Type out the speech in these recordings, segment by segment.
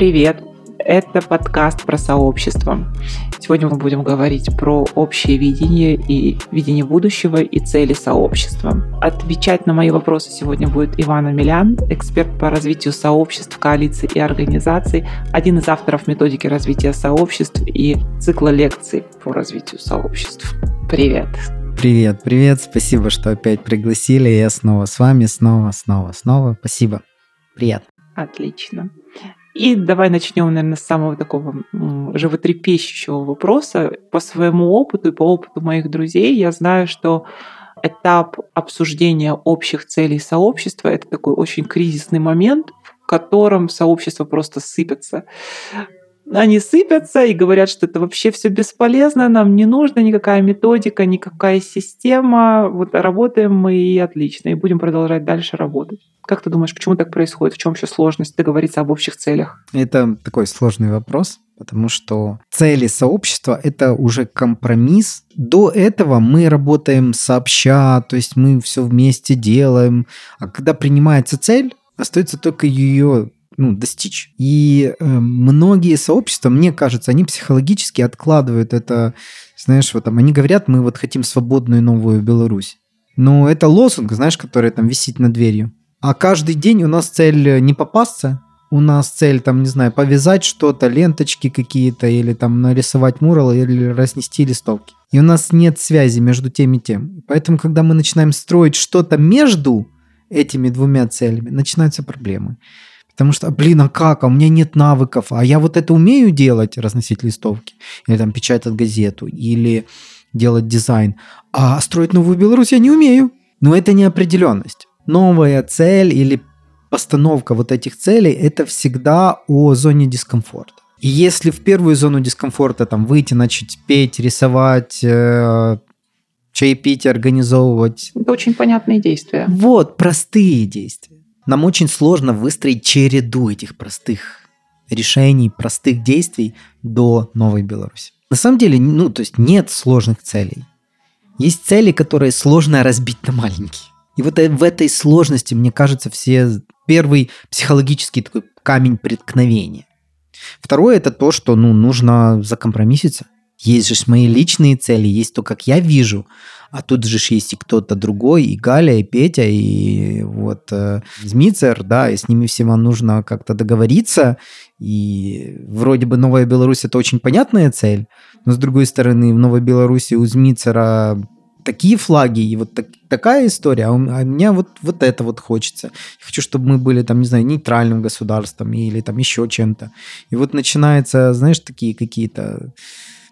Привет! Это подкаст про сообщество. Сегодня мы будем говорить про общее видение и видение будущего и цели сообщества. Отвечать на мои вопросы сегодня будет Иван Амелян, эксперт по развитию сообществ, коалиций и организаций, один из авторов методики развития сообществ и цикла лекций по развитию сообществ. Привет! Привет, привет, спасибо, что опять пригласили. Я снова с вами, снова, снова, снова. Спасибо. Приятно. Отлично. И давай начнем, наверное, с самого такого животрепещущего вопроса. По своему опыту и по опыту моих друзей я знаю, что этап обсуждения общих целей сообщества – это такой очень кризисный момент, в котором сообщество просто сыпется они сыпятся и говорят, что это вообще все бесполезно, нам не нужна никакая методика, никакая система. Вот работаем мы и отлично, и будем продолжать дальше работать. Как ты думаешь, почему так происходит? В чем еще сложность договориться об общих целях? Это такой сложный вопрос, потому что цели сообщества — это уже компромисс. До этого мы работаем сообща, то есть мы все вместе делаем. А когда принимается цель, остается только ее ну, достичь. И э, многие сообщества, мне кажется, они психологически откладывают это, знаешь, вот там они говорят, мы вот хотим свободную новую Беларусь. Но это лозунг, знаешь, который там висит над дверью. А каждый день у нас цель не попасться, у нас цель, там, не знаю, повязать что-то, ленточки какие-то, или там нарисовать мурал, или разнести листовки. И у нас нет связи между тем и тем. Поэтому, когда мы начинаем строить что-то между этими двумя целями, начинаются проблемы. Потому что, блин, а как? А у меня нет навыков. А я вот это умею делать, разносить листовки. Или там печатать газету. Или делать дизайн. А строить новую Беларусь я не умею. Но это неопределенность. Новая цель или постановка вот этих целей – это всегда о зоне дискомфорта. И если в первую зону дискомфорта там выйти, начать петь, рисовать, э, чаепитие организовывать. Это очень понятные действия. Вот, простые действия. Нам очень сложно выстроить череду этих простых решений, простых действий до Новой Беларуси. На самом деле, ну, то есть нет сложных целей. Есть цели, которые сложно разбить на маленькие. И вот в этой сложности, мне кажется, все первый психологический такой камень преткновения. Второе это то, что ну, нужно закомпромисситься. Есть же мои личные цели, есть то, как я вижу, а тут же есть и кто-то другой, и Галя, и Петя, и вот э, Змицер, да, и с ними всем нужно как-то договориться, и вроде бы Новая Беларусь это очень понятная цель, но с другой стороны в Новой Беларуси у Змицера такие флаги и вот так, такая история, а, у, а меня вот, вот это вот хочется. Я хочу, чтобы мы были там, не знаю, нейтральным государством или там еще чем-то. И вот начинается, знаешь, такие какие-то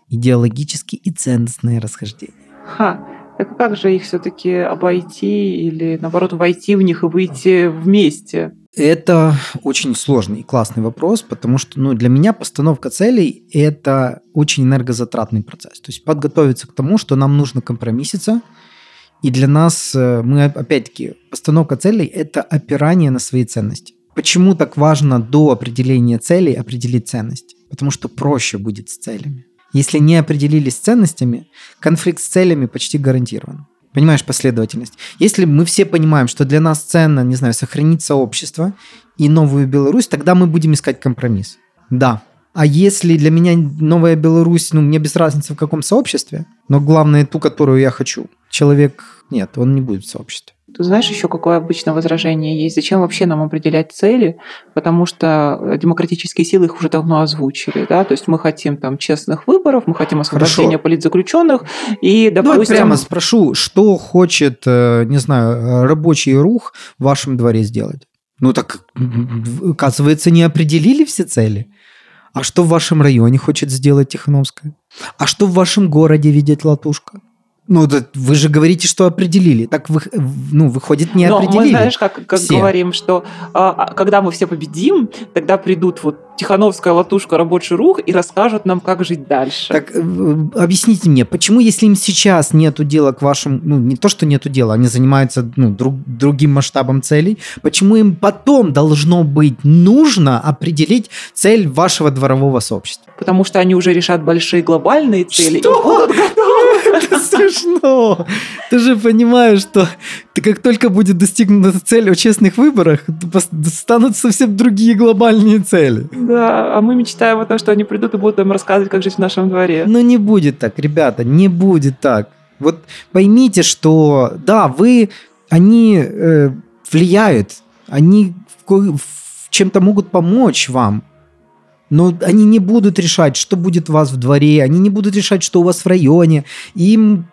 идеологические и ценностные расхождения. Ха, так как же их все-таки обойти или, наоборот, войти в них и выйти вместе? Это очень сложный и классный вопрос, потому что ну, для меня постановка целей – это очень энергозатратный процесс. То есть подготовиться к тому, что нам нужно компромисситься, и для нас, э, мы опять-таки, постановка целей – это опирание на свои ценности. Почему так важно до определения целей определить ценности? Потому что проще будет с целями. Если не определились с ценностями, конфликт с целями почти гарантирован. Понимаешь последовательность? Если мы все понимаем, что для нас ценно, не знаю, сохранить сообщество и новую Беларусь, тогда мы будем искать компромисс. Да. А если для меня новая Беларусь, ну, мне без разницы в каком сообществе, но главное ту, которую я хочу, человек, нет, он не будет в сообществе. Знаешь еще, какое обычно возражение есть? Зачем вообще нам определять цели? Потому что демократические силы их уже давно озвучили. Да? То есть мы хотим там честных выборов, мы хотим освобождения Хорошо. политзаключенных. И, допустим... Давай прямо спрошу, что хочет, э, не знаю, рабочий рух в вашем дворе сделать? Ну так, оказывается, не определили все цели. А что в вашем районе хочет сделать Тихановская? А что в вашем городе видит Латушка? Ну, да, вы же говорите, что определили. Так, вы, ну, выходит, не Но определили. мы, знаешь, как, как говорим, что а, а, когда мы все победим, тогда придут вот Тихановская латушка, рабочий рух и расскажут нам, как жить дальше. Так, э, объясните мне, почему, если им сейчас нету дела к вашим, ну, не то, что нету дела, они занимаются ну, друг, другим масштабом целей, почему им потом должно быть нужно определить цель вашего дворового сообщества? Потому что они уже решат большие глобальные цели что? Это смешно. Ты же понимаешь, что ты как только будет достигнута цель о честных выборах, станут совсем другие глобальные цели. Да, а мы мечтаем о том, что они придут и будут нам рассказывать, как жить в нашем дворе. Но не будет так, ребята, не будет так. Вот поймите, что да, вы, они э, влияют, они в, в чем-то могут помочь вам, но они не будут решать, что будет у вас в дворе, они не будут решать, что у вас в районе. Им,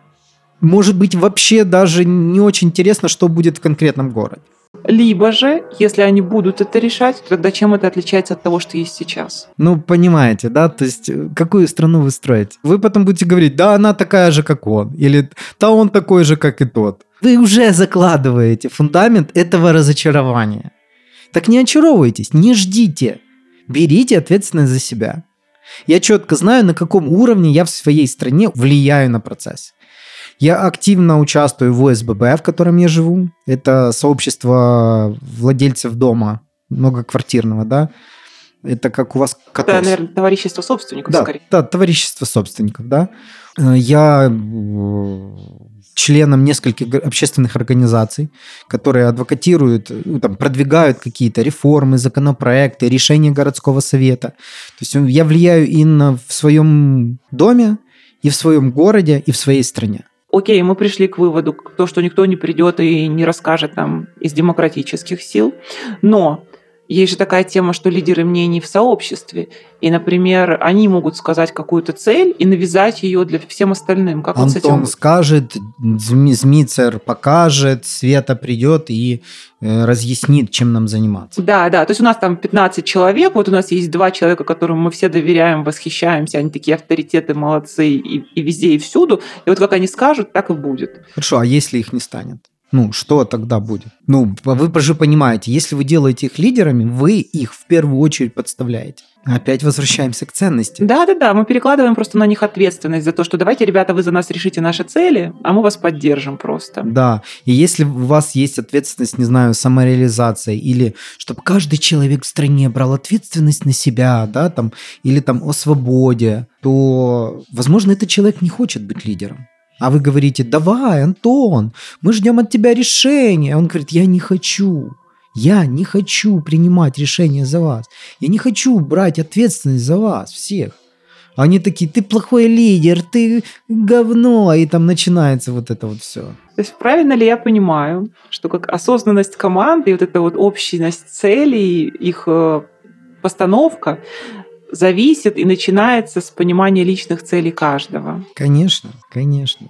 может быть, вообще даже не очень интересно, что будет в конкретном городе. Либо же, если они будут это решать, тогда чем это отличается от того, что есть сейчас? Ну, понимаете, да? То есть, э, какую страну вы строите? Вы потом будете говорить, да, она такая же, как он. Или, да, он такой же, как и тот. Вы уже закладываете фундамент этого разочарования. Так не очаровывайтесь, не ждите. Берите ответственность за себя. Я четко знаю, на каком уровне я в своей стране влияю на процесс. Я активно участвую в ОСББ, в котором я живу. Это сообщество владельцев дома, многоквартирного, да. Это как у вас котос. Это, наверное, товарищество собственников, да, скорее. Да, товарищество собственников, да. Э, я э, членом нескольких общественных организаций, которые адвокатируют, ну, там, продвигают какие-то реформы, законопроекты, решения городского совета. То есть я влияю и на, в своем доме, и в своем городе, и в своей стране. Окей, мы пришли к выводу, то, что никто не придет и не расскажет нам из демократических сил, но есть же такая тема, что лидеры мнений в сообществе. И, например, они могут сказать какую-то цель и навязать ее для всем остальным. Как Антон вот с этим... скажет, Змицер покажет, Света придет и э, разъяснит, чем нам заниматься. Да, да. То есть у нас там 15 человек, вот у нас есть два человека, которым мы все доверяем, восхищаемся, они такие авторитеты, молодцы и, и везде, и всюду. И вот как они скажут, так и будет. Хорошо, а если их не станет? Ну, что тогда будет? Ну, вы же понимаете, если вы делаете их лидерами, вы их в первую очередь подставляете. Опять возвращаемся к ценности. Да-да-да, мы перекладываем просто на них ответственность за то, что давайте, ребята, вы за нас решите наши цели, а мы вас поддержим просто. Да, и если у вас есть ответственность, не знаю, самореализация, или чтобы каждый человек в стране брал ответственность на себя, да, там, или там о свободе, то, возможно, этот человек не хочет быть лидером. А вы говорите, давай, Антон, мы ждем от тебя решения. Он говорит, я не хочу. Я не хочу принимать решения за вас. Я не хочу брать ответственность за вас всех. Они такие, ты плохой лидер, ты говно, и там начинается вот это вот все. То есть правильно ли я понимаю, что как осознанность команды и вот эта вот общность целей, их э, постановка зависит и начинается с понимания личных целей каждого. Конечно, конечно.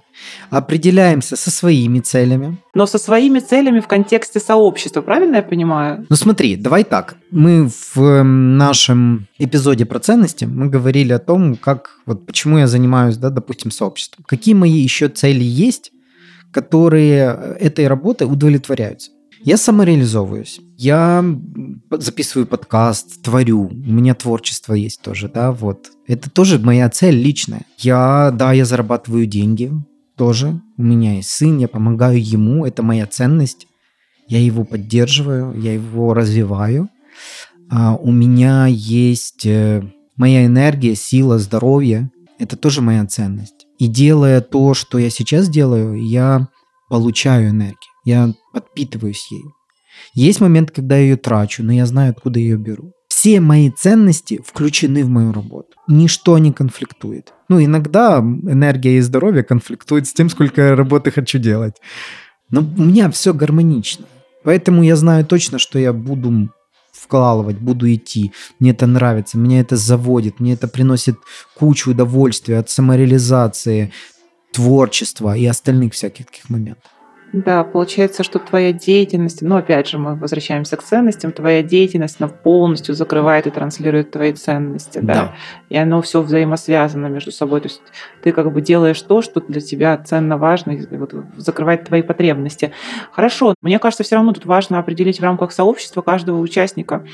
Определяемся со своими целями. Но со своими целями в контексте сообщества, правильно я понимаю? Ну смотри, давай так. Мы в эм, нашем эпизоде про ценности мы говорили о том, как вот почему я занимаюсь, да, допустим, сообществом. Какие мои еще цели есть, которые э, этой работой удовлетворяются. Я самореализовываюсь. Я записываю подкаст, творю. У меня творчество есть тоже, да, вот. Это тоже моя цель личная. Я, да, я зарабатываю деньги тоже. У меня есть сын, я помогаю ему, это моя ценность. Я его поддерживаю, я его развиваю. А у меня есть э, моя энергия, сила, здоровье. Это тоже моя ценность. И делая то, что я сейчас делаю, я получаю энергию. Я подпитываюсь ею. Есть момент, когда я ее трачу, но я знаю, откуда ее беру. Все мои ценности включены в мою работу. Ничто не конфликтует. Ну, иногда энергия и здоровье конфликтуют с тем, сколько я работы хочу делать. Но у меня все гармонично. Поэтому я знаю точно, что я буду вкалывать, буду идти. Мне это нравится, меня это заводит, мне это приносит кучу удовольствия от самореализации, творчества и остальных всяких таких моментов. Да, получается, что твоя деятельность, ну, опять же, мы возвращаемся к ценностям, твоя деятельность, она полностью закрывает и транслирует твои ценности, да, да. и оно все взаимосвязано между собой, то есть ты как бы делаешь то, что для тебя ценно, важно, вот закрывает твои потребности. Хорошо, мне кажется, все равно тут важно определить в рамках сообщества каждого участника,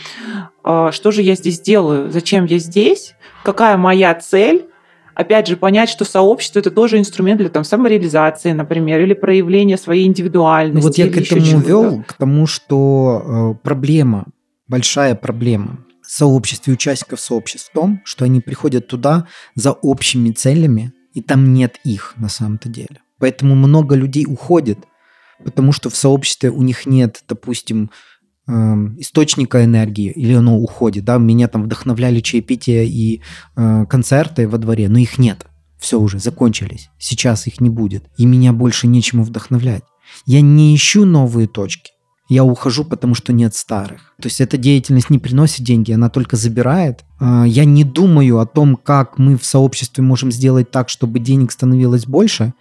а, что же я здесь делаю, зачем я здесь, какая моя цель, опять же, понять, что сообщество это тоже инструмент для там, самореализации, например, или проявления своей индивидуальности. Ну, вот я к этому вел, к тому, что э, проблема, большая проблема сообществ и участников сообществ в том, что они приходят туда за общими целями, И там нет их на самом-то деле. Поэтому много людей уходит, потому что в сообществе у них нет, допустим, источника энергии, или оно уходит, да, меня там вдохновляли чаепития и э, концерты во дворе, но их нет, все уже закончились, сейчас их не будет, и меня больше нечему вдохновлять. Я не ищу новые точки, я ухожу, потому что нет старых. То есть эта деятельность не приносит деньги, она только забирает. А, я не думаю о том, как мы в сообществе можем сделать так, чтобы денег становилось больше.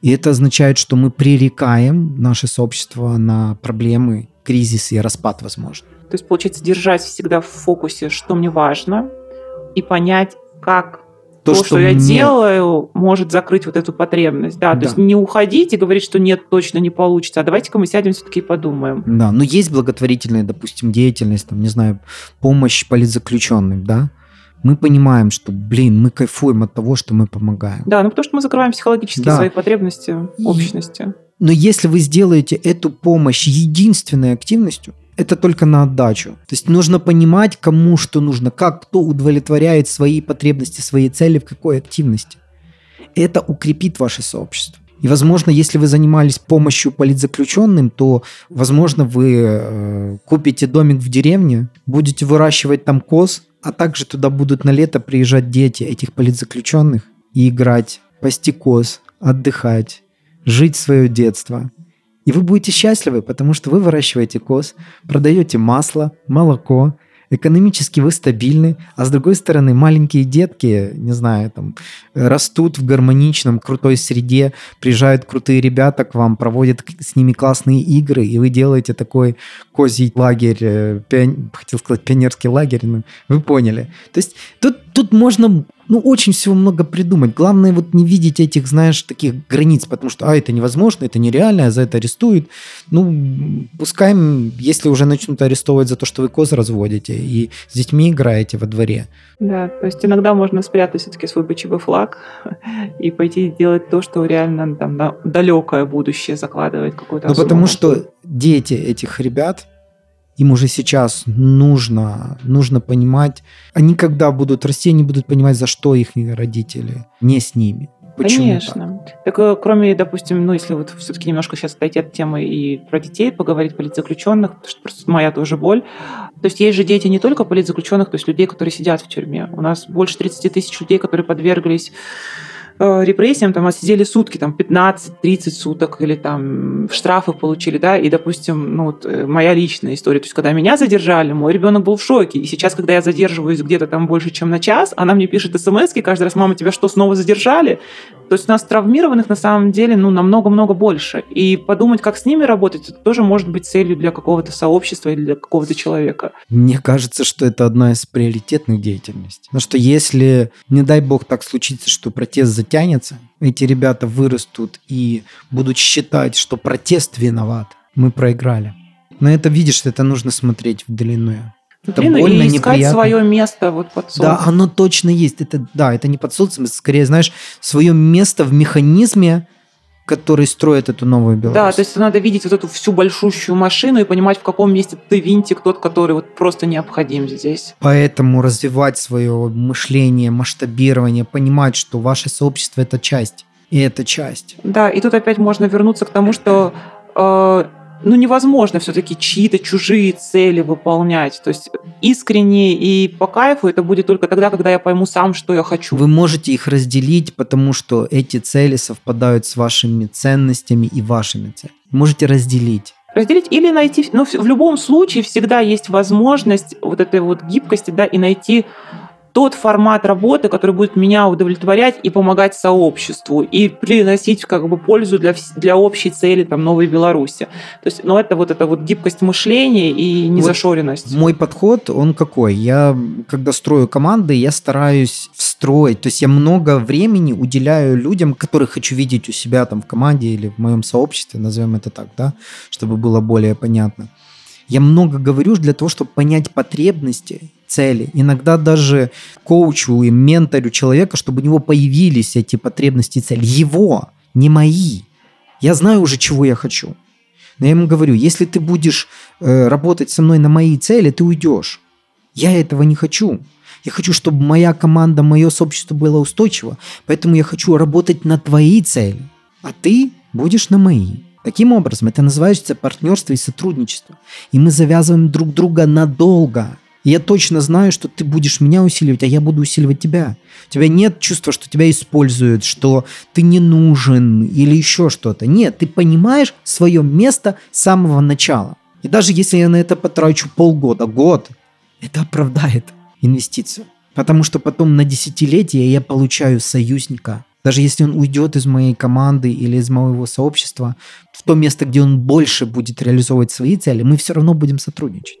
И это означает, что мы пререкаем наше сообщество на проблемы, кризис и распад, возможно. То есть, получается, держать всегда в фокусе, что мне важно, и понять, как то, то что, что я мне... делаю, может закрыть вот эту потребность. Да, да, то есть не уходить и говорить, что нет, точно не получится, а давайте-ка мы сядем все-таки и подумаем. Да, но есть благотворительная, допустим, деятельность, там, не знаю, помощь политзаключенным, да, мы понимаем, что, блин, мы кайфуем от того, что мы помогаем. Да, ну потому что мы закрываем психологически да. свои потребности общности. Но если вы сделаете эту помощь единственной активностью, это только на отдачу. То есть нужно понимать, кому что нужно, как кто удовлетворяет свои потребности, свои цели, в какой активности. Это укрепит ваше сообщество. И, возможно, если вы занимались помощью политзаключенным, то, возможно, вы э, купите домик в деревне, будете выращивать там коз, а также туда будут на лето приезжать дети этих политзаключенных и играть, пасти коз, отдыхать, жить свое детство. И вы будете счастливы, потому что вы выращиваете коз, продаете масло, молоко, экономически вы стабильны, а с другой стороны маленькие детки, не знаю, там, растут в гармоничном, крутой среде, приезжают крутые ребята к вам, проводят с ними классные игры, и вы делаете такой козий лагерь, э, пион... хотел сказать пионерский лагерь, но вы поняли. То есть тут, тут можно ну, очень всего много придумать. Главное вот не видеть этих, знаешь, таких границ, потому что, а, это невозможно, это нереально, а за это арестуют. Ну, пускай, если уже начнут арестовывать за то, что вы коз разводите и с детьми играете во дворе. Да, то есть иногда можно спрятать все-таки свой БЧБ флаг и пойти делать то, что реально там на далекое будущее закладывает какую-то Ну, потому что дети этих ребят, им уже сейчас нужно, нужно понимать, они когда будут расти, они будут понимать, за что их родители, не с ними. Почему Конечно. Так? так э, кроме, допустим, ну если вот все-таки немножко сейчас отойти от темы и про детей поговорить, политзаключенных, потому что просто моя тоже боль. То есть есть же дети не только политзаключенных, то есть людей, которые сидят в тюрьме. У нас больше 30 тысяч людей, которые подверглись Э, репрессиям, там, отсидели сутки, там, 15-30 суток, или там штрафы получили, да, и, допустим, ну, вот, э, моя личная история, то есть, когда меня задержали, мой ребенок был в шоке, и сейчас, когда я задерживаюсь где-то там больше, чем на час, она мне пишет смс каждый раз, мама, тебя что, снова задержали? То есть у нас травмированных на самом деле, ну, намного-много больше, и подумать, как с ними работать, это тоже может быть целью для какого-то сообщества или для какого-то человека. Мне кажется, что это одна из приоритетных деятельностей. Потому что если, не дай бог, так случится, что протест затянется, эти ребята вырастут и будут считать, что протест виноват. Мы проиграли. На это, видишь, это нужно смотреть в длинную. Это Блин, больно, и искать неприятно. свое место вот под солнцем. Да, оно точно есть. Это, да, это не под солнцем, это скорее, знаешь, свое место в механизме, который строит эту новую Беларусь. Да, то есть надо видеть вот эту всю большущую машину и понимать, в каком месте ты винтик, тот, который вот просто необходим здесь. Поэтому развивать свое мышление, масштабирование, понимать, что ваше сообщество – это часть, и это часть. Да, и тут опять можно вернуться к тому, что э, ну, невозможно все-таки чьи-то чужие цели выполнять. То есть искренне и по кайфу это будет только тогда, когда я пойму сам, что я хочу. Вы можете их разделить, потому что эти цели совпадают с вашими ценностями и вашими целями. Можете разделить разделить или найти, ну, в любом случае всегда есть возможность вот этой вот гибкости, да, и найти тот формат работы, который будет меня удовлетворять и помогать сообществу, и приносить как бы пользу для, для общей цели там, Новой Беларуси. То есть, ну, это вот эта вот гибкость мышления и незашоренность. Вот мой подход, он какой? Я, когда строю команды, я стараюсь встроить, то есть я много времени уделяю людям, которых хочу видеть у себя там в команде или в моем сообществе, назовем это так, да, чтобы было более понятно. Я много говорю для того, чтобы понять потребности цели. Иногда даже коучу и менторю человека, чтобы у него появились эти потребности и цели. Его, не мои. Я знаю уже, чего я хочу. Но я ему говорю, если ты будешь э, работать со мной на мои цели, ты уйдешь. Я этого не хочу. Я хочу, чтобы моя команда, мое сообщество было устойчиво. Поэтому я хочу работать на твои цели. А ты будешь на мои. Таким образом, это называется партнерство и сотрудничество. И мы завязываем друг друга надолго. Я точно знаю, что ты будешь меня усиливать, а я буду усиливать тебя. У тебя нет чувства, что тебя используют, что ты не нужен или еще что-то. Нет, ты понимаешь свое место с самого начала. И даже если я на это потрачу полгода, год, это оправдает инвестицию. Потому что потом на десятилетие я получаю союзника. Даже если он уйдет из моей команды или из моего сообщества в то место, где он больше будет реализовывать свои цели, мы все равно будем сотрудничать.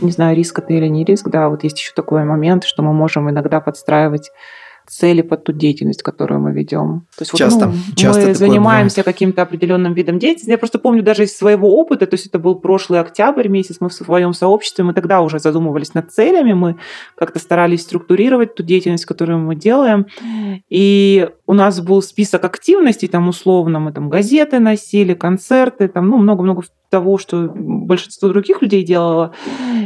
Не знаю, риск это или не риск, да, вот есть еще такой момент, что мы можем иногда подстраивать цели под ту деятельность, которую мы ведем. То есть часто, вот, ну, часто мы занимаемся каким-то определенным видом деятельности. Я просто помню даже из своего опыта, то есть это был прошлый октябрь месяц, мы в своем сообществе, мы тогда уже задумывались над целями, мы как-то старались структурировать ту деятельность, которую мы делаем. И у нас был список активностей, там условно мы там газеты носили, концерты, там, ну, много-много того, что большинство других людей делало.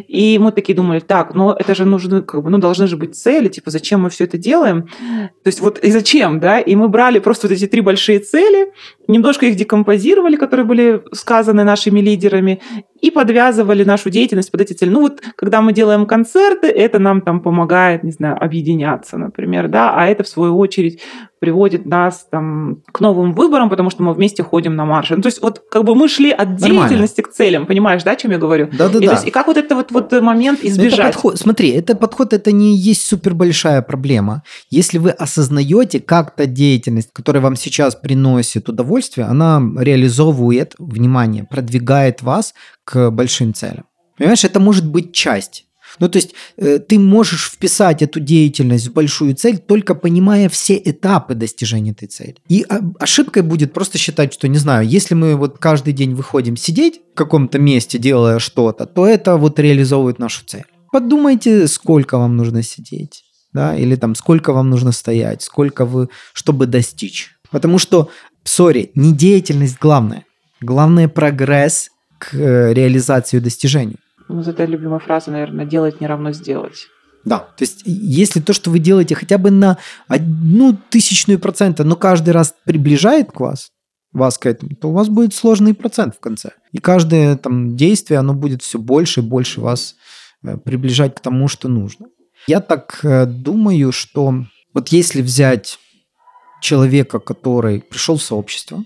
И мы такие думали, так, ну это же нужно, как бы, ну должны же быть цели, типа зачем мы все это делаем? То есть вот и зачем, да? И мы брали просто вот эти три большие цели, немножко их декомпозировали, которые были сказаны нашими лидерами, и подвязывали нашу деятельность под эти цели. Ну вот, когда мы делаем концерты, это нам там помогает, не знаю, объединяться, например, да, а это в свою очередь приводит нас там к новым выборам, потому что мы вместе ходим на марш. Ну, то есть вот как бы мы шли от деятельности Нормально. к целям, понимаешь, да, о чем я говорю? Да, да, и, да. Есть, и как вот это вот, вот момент избежать? Это подход, смотри, это подход, это не есть супер большая проблема. Если вы осознаете, как та деятельность, которая вам сейчас приносит удовольствие, она реализовывает, внимание, продвигает вас к большим целям. Понимаешь, это может быть часть. Ну, то есть э, ты можешь вписать эту деятельность в большую цель, только понимая все этапы достижения этой цели. И ошибкой будет просто считать, что, не знаю, если мы вот каждый день выходим сидеть в каком-то месте, делая что-то, то это вот реализовывает нашу цель. Подумайте, сколько вам нужно сидеть, да, или там сколько вам нужно стоять, сколько вы, чтобы достичь. Потому что, сори, не деятельность главное. Главное прогресс к э, реализации достижений. Ну, это любимая фраза, наверное, делать не равно сделать. Да, то есть если то, что вы делаете хотя бы на одну тысячную процента, но каждый раз приближает к вас, вас к этому, то у вас будет сложный процент в конце. И каждое там действие, оно будет все больше и больше вас э, приближать к тому, что нужно. Я так э, думаю, что вот если взять человека, который пришел в сообщество,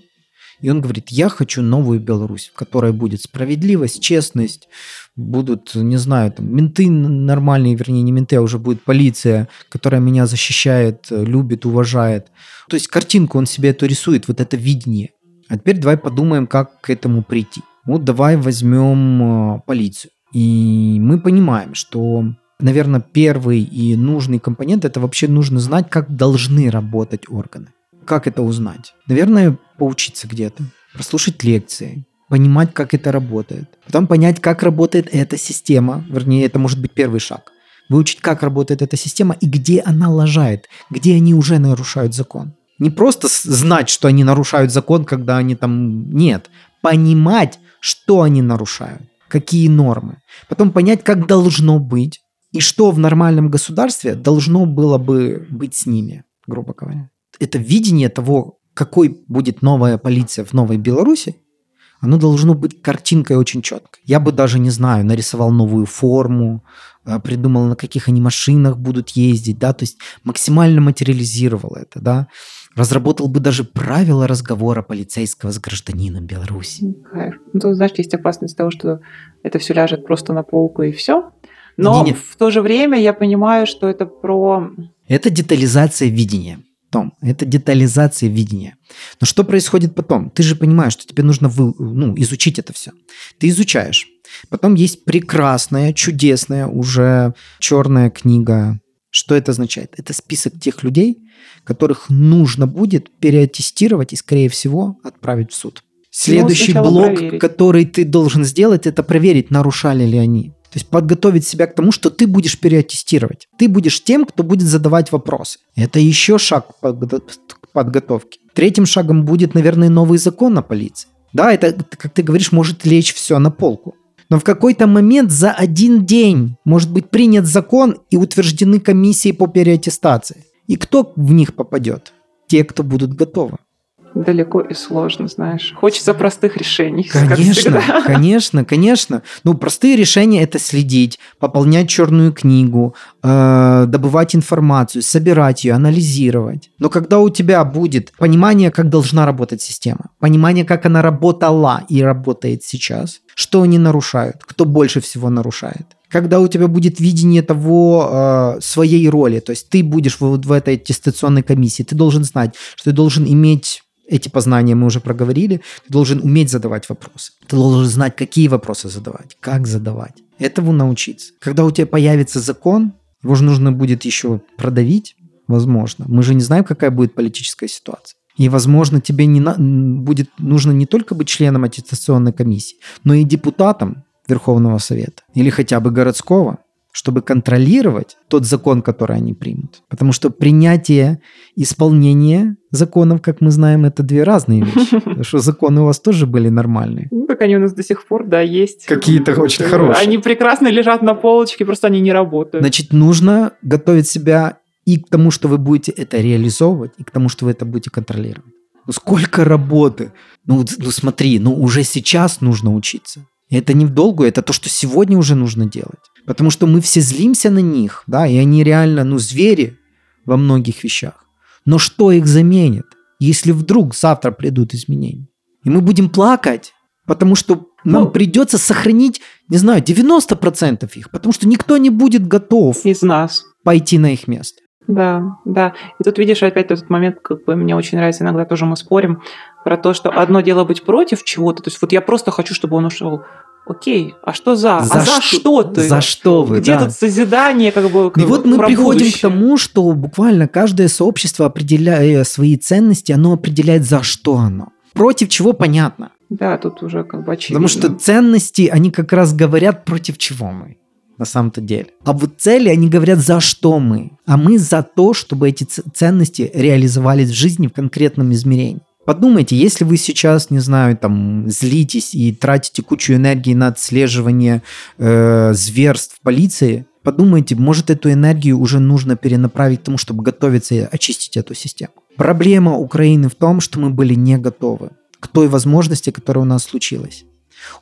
и он говорит, я хочу новую Беларусь, в которой будет справедливость, честность, будут, не знаю, там, менты нормальные, вернее, не менты, а уже будет полиция, которая меня защищает, любит, уважает. То есть картинку он себе эту рисует, вот это видение. А теперь давай подумаем, как к этому прийти. Вот давай возьмем э, полицию. И мы понимаем, что, наверное, первый и нужный компонент это вообще нужно знать, как должны работать органы. Как это узнать? Наверное, поучиться где-то, прослушать лекции, понимать, как это работает. Потом понять, как работает эта система. Вернее, это может быть первый шаг. Выучить, как работает эта система и где она лажает, где они уже нарушают закон. Не просто знать, что они нарушают закон, когда они там... Нет. Понимать, что они нарушают, какие нормы. Потом понять, как должно быть и что в нормальном государстве должно было бы быть с ними, грубо говоря. Это видение того, какой будет новая полиция в Новой Беларуси, оно должно быть картинкой очень четкой. Я бы даже, не знаю, нарисовал новую форму, э, придумал, на каких они машинах будут ездить, да, то есть максимально материализировал это, да, разработал бы даже правила разговора полицейского с гражданином Беларуси. Ну, тут, знаешь, есть опасность того, что это все ляжет просто на полку и все. Но не. в то же время я понимаю, что это про... Это детализация видения том. Это детализация видения. Но что происходит потом? Ты же понимаешь, что тебе нужно вы, ну, изучить это все. Ты изучаешь. Потом есть прекрасная, чудесная уже черная книга. Что это означает? Это список тех людей, которых нужно будет переаттестировать и, скорее всего, отправить в суд. Следующий блок, проверить. который ты должен сделать, это проверить, нарушали ли они. То есть подготовить себя к тому, что ты будешь переаттестировать. Ты будешь тем, кто будет задавать вопросы. Это еще шаг к подготовке. Третьим шагом будет, наверное, новый закон о полиции. Да, это, как ты говоришь, может лечь все на полку. Но в какой-то момент за один день может быть принят закон и утверждены комиссии по переаттестации. И кто в них попадет? Те, кто будут готовы далеко и сложно, знаешь. Хочется простых решений. Конечно, конечно, конечно. Ну, простые решения – это следить, пополнять черную книгу, э, добывать информацию, собирать ее, анализировать. Но когда у тебя будет понимание, как должна работать система, понимание, как она работала и работает сейчас, что они нарушают, кто больше всего нарушает, когда у тебя будет видение того э, своей роли, то есть ты будешь вот в этой аттестационной комиссии, ты должен знать, что ты должен иметь эти познания мы уже проговорили. Ты должен уметь задавать вопросы. Ты должен знать, какие вопросы задавать, как задавать. Этому научиться. Когда у тебя появится закон, его же нужно будет еще продавить, возможно. Мы же не знаем, какая будет политическая ситуация. И, возможно, тебе не на... будет нужно не только быть членом аттестационной комиссии, но и депутатом Верховного Совета или хотя бы городского, чтобы контролировать тот закон, который они примут. Потому что принятие, исполнение законов, как мы знаем, это две разные вещи. Потому что законы у вас тоже были нормальные. Ну, так они у нас до сих пор, да, есть. Какие-то очень хорошие. Они прекрасно лежат на полочке, просто они не работают. Значит, нужно готовить себя и к тому, что вы будете это реализовывать, и к тому, что вы это будете контролировать. Ну, сколько работы. Ну, ну смотри, ну уже сейчас нужно учиться. И это не в долгую, это то, что сегодня уже нужно делать. Потому что мы все злимся на них, да, и они реально, ну, звери во многих вещах. Но что их заменит, если вдруг завтра придут изменения? И мы будем плакать, потому что нам ну, придется сохранить, не знаю, 90% их, потому что никто не будет готов из нас пойти на их место. Да, да. И тут видишь опять этот момент, как бы мне очень нравится, иногда тоже мы спорим про то, что одно дело быть против чего-то, то есть вот я просто хочу, чтобы он ушел. Окей, а что за? за а за что, что ты? За что вы? Где да. тут созидание, как бы? И вот мы приходим будущее. к тому, что буквально каждое сообщество, определяя свои ценности, оно определяет, за что оно. Против чего понятно. Да, тут уже как бы очевидно. Потому что ценности, они как раз говорят, против чего мы на самом-то деле. А вот цели, они говорят, за что мы. А мы за то, чтобы эти ценности реализовались в жизни в конкретном измерении. Подумайте, если вы сейчас, не знаю, там, злитесь и тратите кучу энергии на отслеживание э, зверств полиции, подумайте, может, эту энергию уже нужно перенаправить к тому, чтобы готовиться и очистить эту систему. Проблема Украины в том, что мы были не готовы к той возможности, которая у нас случилась.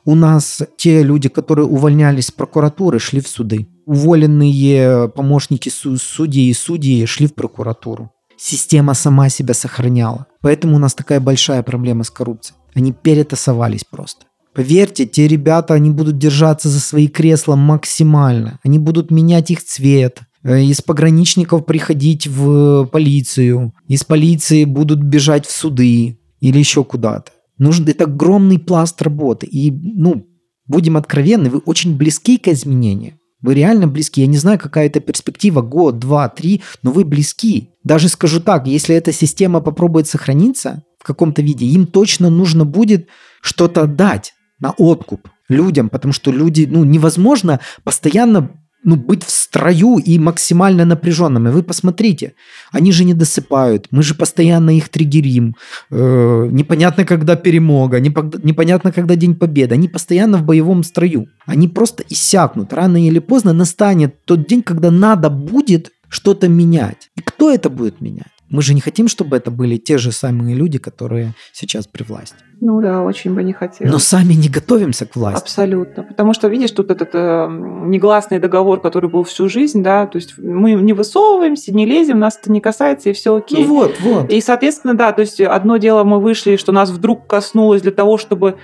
У нас те люди, которые увольнялись с прокуратуры, шли в суды. Уволенные помощники судей и судьи шли в прокуратуру. Система сама себя сохраняла. Поэтому у нас такая большая проблема с коррупцией. Они перетасовались просто. Поверьте, те ребята, они будут держаться за свои кресла максимально. Они будут менять их цвет. Э, из пограничников приходить в полицию. Из полиции будут бежать в суды или еще куда-то. Нужен это огромный пласт работы. И, ну, будем откровенны, вы очень близки к изменению. Вы реально близки. Я не знаю, какая это перспектива, год, два, три, но вы близки. Даже скажу так, если эта система попробует сохраниться в каком-то виде, им точно нужно будет что-то дать на откуп людям, потому что люди, ну, невозможно постоянно ну, быть в строю и максимально напряженными. Вы посмотрите, они же не досыпают, мы же постоянно их триггерим. Э, непонятно, когда перемога, непонятно, когда День Победы. Они постоянно в боевом строю. Они просто иссякнут. Рано или поздно настанет тот день, когда надо будет что-то менять. И кто это будет менять? Мы же не хотим, чтобы это были те же самые люди, которые сейчас при власти. Ну да, очень бы не хотелось. Но сами не готовимся к власти. Абсолютно. Потому что, видишь, тут этот э, негласный договор, который был всю жизнь, да, то есть мы не высовываемся, не лезем, нас это не касается, и все окей. Ну вот, вот. И, соответственно, да, то есть одно дело мы вышли, что нас вдруг коснулось для того, чтобы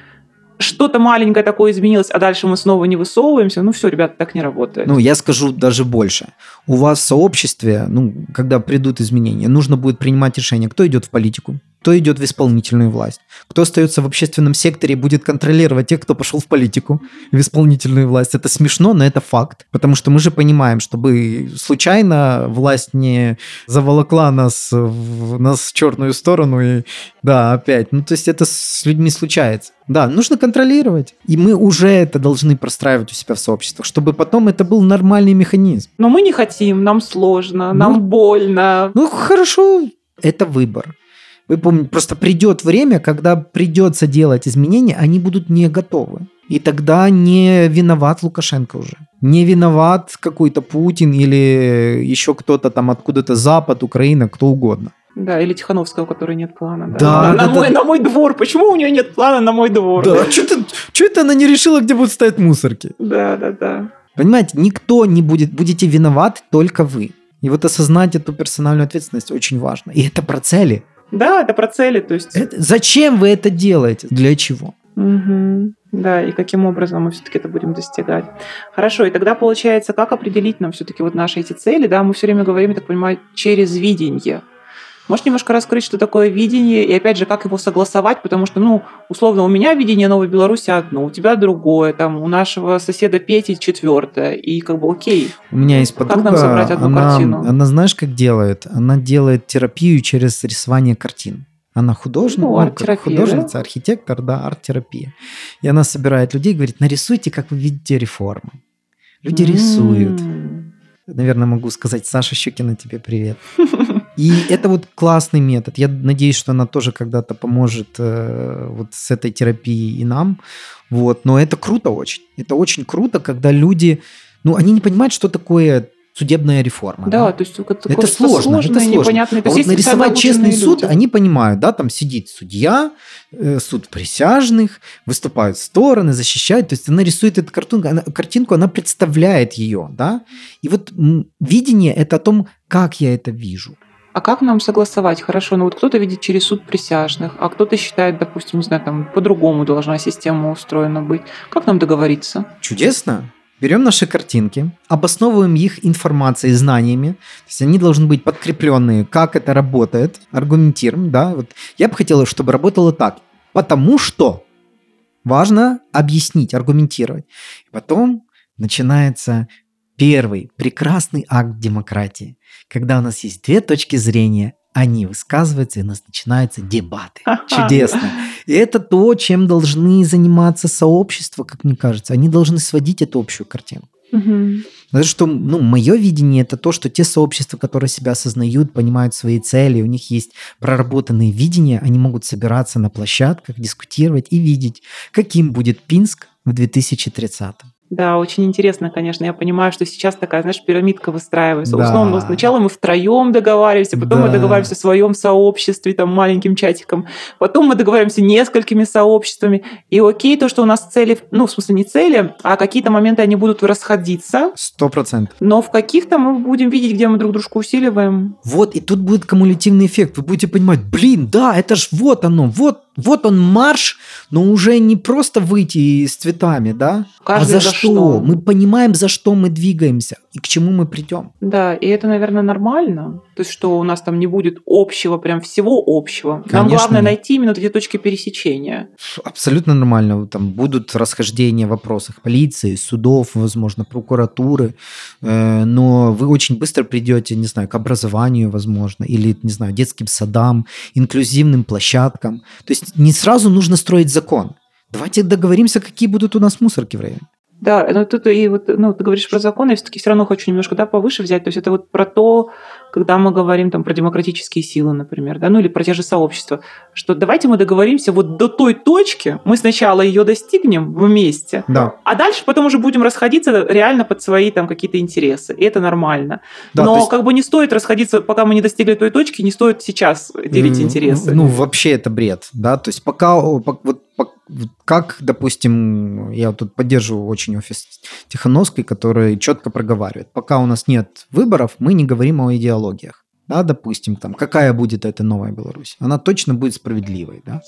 что-то маленькое такое изменилось, а дальше мы снова не высовываемся, ну все, ребята, так не работает. Ну, я скажу даже больше. У вас в сообществе, ну, когда придут изменения, нужно будет принимать решение, кто идет в политику, кто идет в исполнительную власть, кто остается в общественном секторе и будет контролировать тех, кто пошел в политику, в исполнительную власть. Это смешно, но это факт. Потому что мы же понимаем, чтобы случайно власть не заволокла нас в, нас в черную сторону и да, опять. Ну, то есть это с людьми случается. Да, нужно контролировать. И мы уже это должны простраивать у себя в сообществах, чтобы потом это был нормальный механизм. Но мы не хотим, нам сложно, нам ну, больно. Ну, хорошо, это выбор. Вы помните, просто придет время, когда придется делать изменения, они будут не готовы. И тогда не виноват Лукашенко уже. Не виноват какой-то Путин или еще кто-то там откуда-то Запад, Украина, кто угодно. Да, или Тихановского, у которой нет плана. Да, Да, на, да, мой, да. на мой двор. Почему у нее нет плана на мой двор? Да, что это она не решила, где будут стоять мусорки? да, да. да. Понимаете, никто не будет, будете виноват только вы. И вот осознать эту персональную ответственность очень важно. И это про цели. Да, это про цели, то есть... Это- зачем вы это делаете? Для чего? Мгм. Да, и каким образом мы все-таки это будем достигать. Хорошо, и тогда получается, как определить нам все-таки вот наши эти цели? Да, мы все время говорим, я так понимаю, через видение. Можешь немножко раскрыть, что такое видение, и опять же, как его согласовать, потому что, ну, условно, у меня видение Новой Беларуси одно, у тебя другое, там, у нашего соседа Пети четвертое, и как бы окей. У меня есть Как нам подруга, собрать одну она, картину? она знаешь, как делает? Она делает терапию через рисование картин. Она художник, Ну, ну, как художница, архитектор, да, арт-терапия. И она собирает людей, говорит, нарисуйте, как вы видите реформы. Люди рисуют. М. Наверное, могу сказать, Саша Щукина, тебе привет. И это вот классный метод. Я надеюсь, что она тоже когда-то поможет э, вот с этой терапией и нам. Вот. Но это круто очень. Это очень круто, когда люди, ну, они не понимают, что такое судебная реформа. Да, то есть это, Это сложно, сложное, это сложно. непонятное. А вот нарисовать честный суд, люди. они понимают, да, там сидит судья, э, суд присяжных, выступают стороны, защищают. То есть она рисует эту картинку, она, картинку, она представляет ее, да. И вот видение – это о том, как я это вижу. А как нам согласовать? Хорошо, ну вот кто-то видит через суд присяжных, а кто-то считает, допустим, не знаю, там по-другому должна система устроена быть. Как нам договориться? Чудесно. Берем наши картинки, обосновываем их информацией, знаниями. То есть они должны быть подкрепленные, как это работает, аргументируем, да. Вот я бы хотел, чтобы работало так. Потому что важно объяснить, аргументировать. И потом начинается первый прекрасный акт демократии, когда у нас есть две точки зрения, они высказываются, и у нас начинаются дебаты. Чудесно. И это то, чем должны заниматься сообщества, как мне кажется. Они должны сводить эту общую картину. Мгм. Потому что, ну, мое видение это то, что те сообщества, которые себя осознают, понимают свои цели, у них есть проработанные видения, они могут собираться на площадках, дискутировать и видеть, каким будет Пинск в 2030. Да, очень интересно, конечно. Я понимаю, что сейчас такая, знаешь, пирамидка выстраивается. Да. Условно, сначала мы втроем договариваемся, потом мы Да. договариваемся в своем сообществе, там, маленьким чатиком, потом мы договариваемся несколькими сообществами. И окей, то, что у нас цели, ну, в смысле, не цели, а какие-то моменты, они будут расходиться, Сто процентов. но в каких-то мы будем видеть, где мы друг дружку усиливаем. Вот, и тут будет кумулятивный эффект. Вы будете понимать, блин, да, это ж вот оно, вот, вот он марш, но уже не просто выйти с цветами, да? Каждый а за, за что? Что. Мы понимаем, за что мы двигаемся и к чему мы придем. Да, и это, наверное, нормально. То есть, что у нас там не будет общего, прям всего общего. Нам Конечно главное нет. найти именно эти точки пересечения. Абсолютно нормально. Там будут расхождения в вопросах полиции, судов, возможно, прокуратуры. Э, Но вы очень быстро придете, не знаю, к образованию, возможно, или, не знаю, детским садам, инклюзивным площадкам. То есть не сразу нужно строить закон. Давайте договоримся, какие будут у нас мусорки в районе. Да, но тут и вот, ну, ты говоришь про законы, я все-таки все равно хочу немножко да, повыше взять. То есть это вот про то, когда мы говорим там про демократические силы, например, да, ну или про те же сообщества, что давайте мы договоримся вот до той точки, мы сначала ее достигнем вместе, Да. а дальше потом уже будем расходиться реально под свои там какие-то интересы. И это нормально. Да, Но есть- как бы не стоит расходиться, пока мы не достигли той точки, не стоит сейчас делить интересы. Ну, вообще это бред, да, то есть пока, вот как, допустим, я тут поддерживаю очень офис Тихановской, который четко проговаривает, пока у нас нет выборов, мы не говорим о идеологиях, да, допустим, там, какая будет эта новая Беларусь, она точно будет справедливой, да,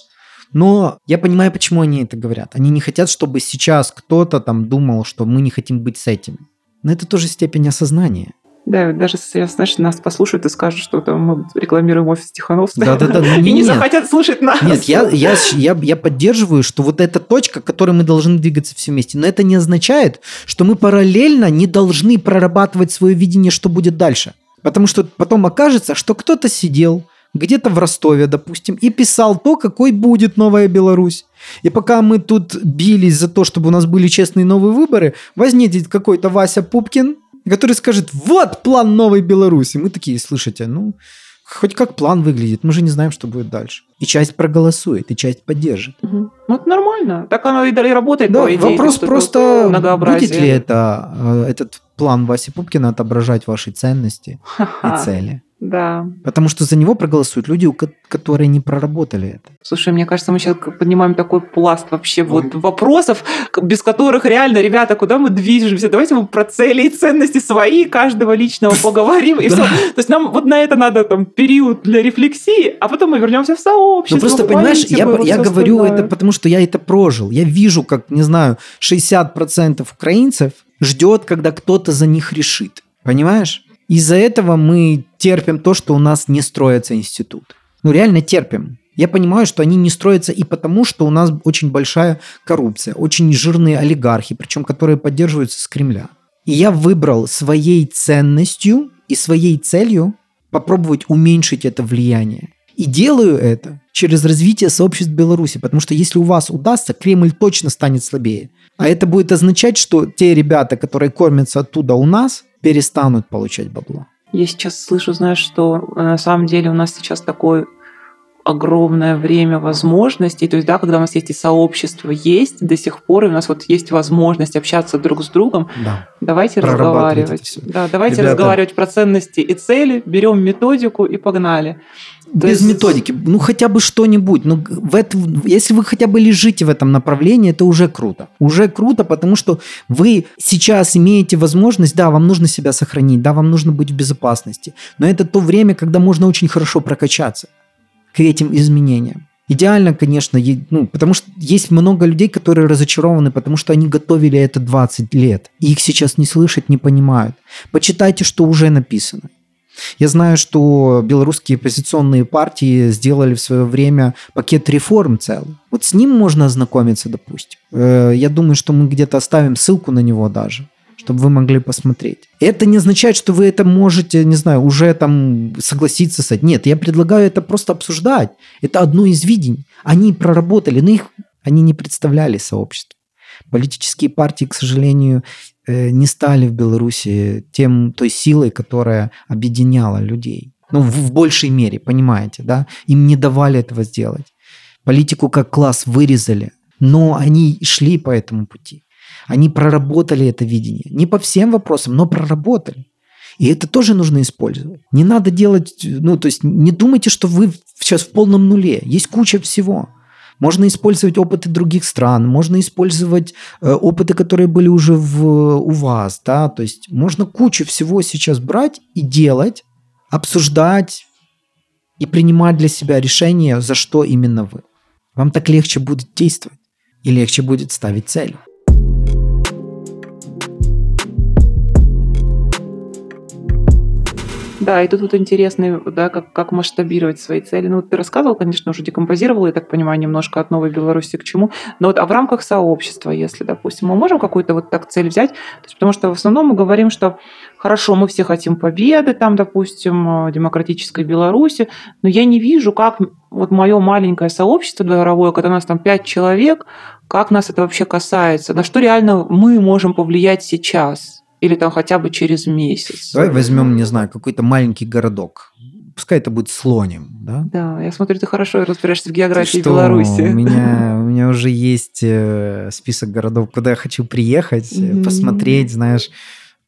но я понимаю, почему они это говорят. Они не хотят, чтобы сейчас кто-то там думал, что мы не хотим быть с этим. Но это тоже степень осознания. Да, даже если, знаешь, нас послушают и скажут, что там мы рекламируем офис Тихановской. Да-да-да, ну, И не захотят слушать нас. Нет, я, я, я, я поддерживаю, что вот эта точка, к которой мы должны двигаться все вместе, но это не означает, что мы параллельно не должны прорабатывать свое видение, что будет дальше. Потому что потом окажется, что кто-то сидел где-то в Ростове, допустим, и писал то, какой будет новая Беларусь. И пока мы тут бились за то, чтобы у нас были честные новые выборы, возникнет какой-то Вася Пупкин, который скажет, вот план новой Беларуси. Мы такие, слышите, ну, хоть как план выглядит, мы же не знаем, что будет дальше. И часть проголосует, и часть поддержит. Угу. Ну, это нормально. Так оно и работает. Да, идее, вопрос просто, будет ли это, э, этот план Васи Пупкина отображать ваши ценности Ха-ха. и цели. Да. Потому что за него проголосуют люди, которые не проработали это. Слушай, мне кажется, мы сейчас поднимаем такой пласт вообще вот вопросов, без которых реально, ребята, куда мы движемся? Давайте мы про цели и ценности свои каждого личного поговорим. И все. То есть нам вот на это надо там период для рефлексии, а потом мы вернемся в сообщество. Ну просто, понимаешь, я, я говорю это потому, что я это прожил. Я вижу, как, не знаю, 60% украинцев ждет, когда кто-то за них решит. Понимаешь? Из-за этого мы терпим то, что у нас не строится институт. Ну, реально терпим. Я понимаю, что они не строятся и потому, что у нас очень большая коррупция, очень жирные олигархи, причем которые поддерживаются с Кремля. И я выбрал своей ценностью и своей целью попробовать уменьшить это влияние. И делаю это через развитие сообществ Беларуси, потому что если у вас удастся, Кремль точно станет слабее. А это будет означать, что те ребята, которые кормятся оттуда у нас, перестанут получать бабло. Я сейчас слышу, знаешь, что э, на самом деле у нас сейчас такое огромное время возможностей. То есть, да, когда у нас есть и сообщество есть до сих пор, и у нас вот есть возможность общаться друг с другом, да. давайте разговаривать. Да, давайте Ребята... разговаривать про ценности и цели, берем методику и погнали. То Без есть... методики, ну хотя бы что-нибудь. Ну, в этом, если вы хотя бы лежите в этом направлении, это уже круто. Уже круто, потому что вы сейчас имеете возможность, да, вам нужно себя сохранить, да, вам нужно быть в безопасности. Но это то время, когда можно очень хорошо прокачаться к этим изменениям. Идеально, конечно, ну, потому что есть много людей, которые разочарованы, потому что они готовили это 20 лет. И их сейчас не слышат, не понимают. Почитайте, что уже написано. Я знаю, что белорусские оппозиционные партии сделали в свое время пакет реформ целый. Вот с ним можно ознакомиться, допустим. Э, я думаю, что мы где-то оставим ссылку на него даже чтобы вы могли посмотреть. Это не означает, что вы это можете, не знаю, уже там согласиться с этим. Нет, я предлагаю это просто обсуждать. Это одно из видений. Они проработали, но их они не представляли сообщество. Политические партии, к сожалению, э, не стали в Беларуси тем, той силой, которая объединяла людей. Ну, в, в большей мере, понимаете, да? Им не давали этого сделать. Политику как класс вырезали, но они шли по этому пути. Они проработали это видение. Не по всем вопросам, но проработали. И это тоже нужно использовать. Не надо делать, ну, то есть не думайте, что вы сейчас в полном нуле. Есть куча всего. Можно использовать опыты других стран, можно использовать э, опыты, которые были уже в, у вас, да, то есть можно кучу всего сейчас брать и делать, обсуждать и принимать для себя решение, за что именно вы. Вам так легче будет действовать и легче будет ставить цель. Да, и тут вот интересно, да, как, как масштабировать свои цели. Ну, вот ты рассказывал, конечно, уже декомпозировал, я так понимаю, немножко от Новой Беларуси к чему. Но вот а в рамках сообщества, если, допустим, мы можем какую-то вот так цель взять, то есть, потому что в основном мы говорим, что хорошо, мы все хотим победы, там, допустим, демократической Беларуси, но я не вижу, как вот мое маленькое сообщество дворовое, когда у нас там пять человек, как нас это вообще касается, на что реально мы можем повлиять сейчас или там хотя бы через месяц. Давай возьмем, не знаю, какой-то маленький городок. Пускай это будет Слоним, да? Да, я смотрю, ты хорошо разбираешься в географии что, Беларуси. У меня, у меня уже есть э, список городов, куда я хочу приехать, mm-hmm. посмотреть, знаешь.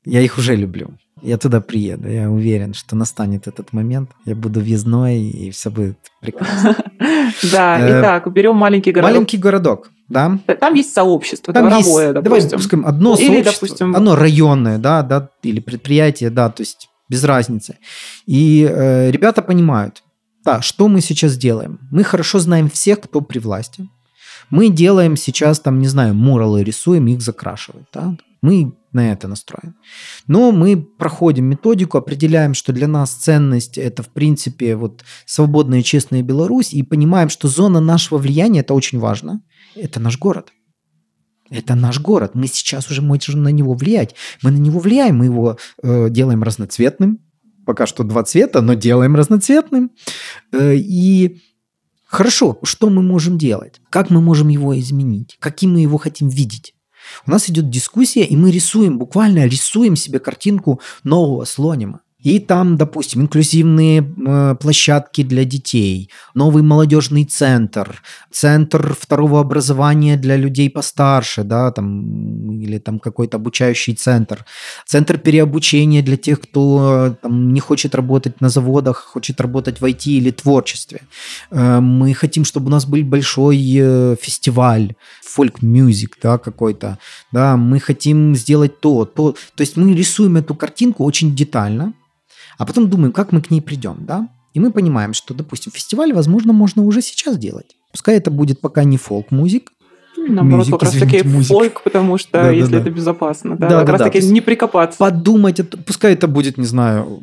Я их уже люблю. Я туда приеду. Я уверен, что настанет этот момент. Я буду въездной, и все будет прекрасно. Да, э, итак, берем маленький городок. Маленький городок, да. Там есть сообщество, там дворовое, есть, допустим. Давай скажем, одно или, сообщество, допустим, оно районное, да, да, или предприятие, да, то есть без разницы. И э, ребята понимают, да, что мы сейчас делаем. Мы хорошо знаем всех, кто при власти. Мы делаем сейчас, там, не знаю, муралы рисуем, их закрашивать, да. Мы на это настроен. Но мы проходим методику, определяем, что для нас ценность это, в принципе, вот свободная и честная Беларусь, и понимаем, что зона нашего влияния это очень важно. Это наш город. Это наш город. Мы сейчас уже можем на него влиять. Мы на него влияем, мы его э, делаем разноцветным. Пока что два цвета, но делаем разноцветным. Э, и хорошо, что мы можем делать? Как мы можем его изменить? Каким мы его хотим видеть? У нас идет дискуссия, и мы рисуем, буквально рисуем себе картинку нового слонима. И там, допустим, инклюзивные э, площадки для детей, новый молодежный центр, центр второго образования для людей постарше, да, там, или там какой-то обучающий центр, центр переобучения для тех, кто там, не хочет работать на заводах, хочет работать в IT или творчестве. Э, мы хотим, чтобы у нас был большой э, фестиваль, фольк-мюзик, да, какой-то, да, мы хотим сделать то, то, то есть мы рисуем эту картинку очень детально, а потом думаем, как мы к ней придем, да? И мы понимаем, что, допустим, фестиваль, возможно, можно уже сейчас делать. Пускай это будет пока не фолк-музик, Наоборот, как раз таки фольк, потому что да, если да, это безопасно, да, да как да, раз да. таки не прикопаться. Подумать, пускай это будет, не знаю,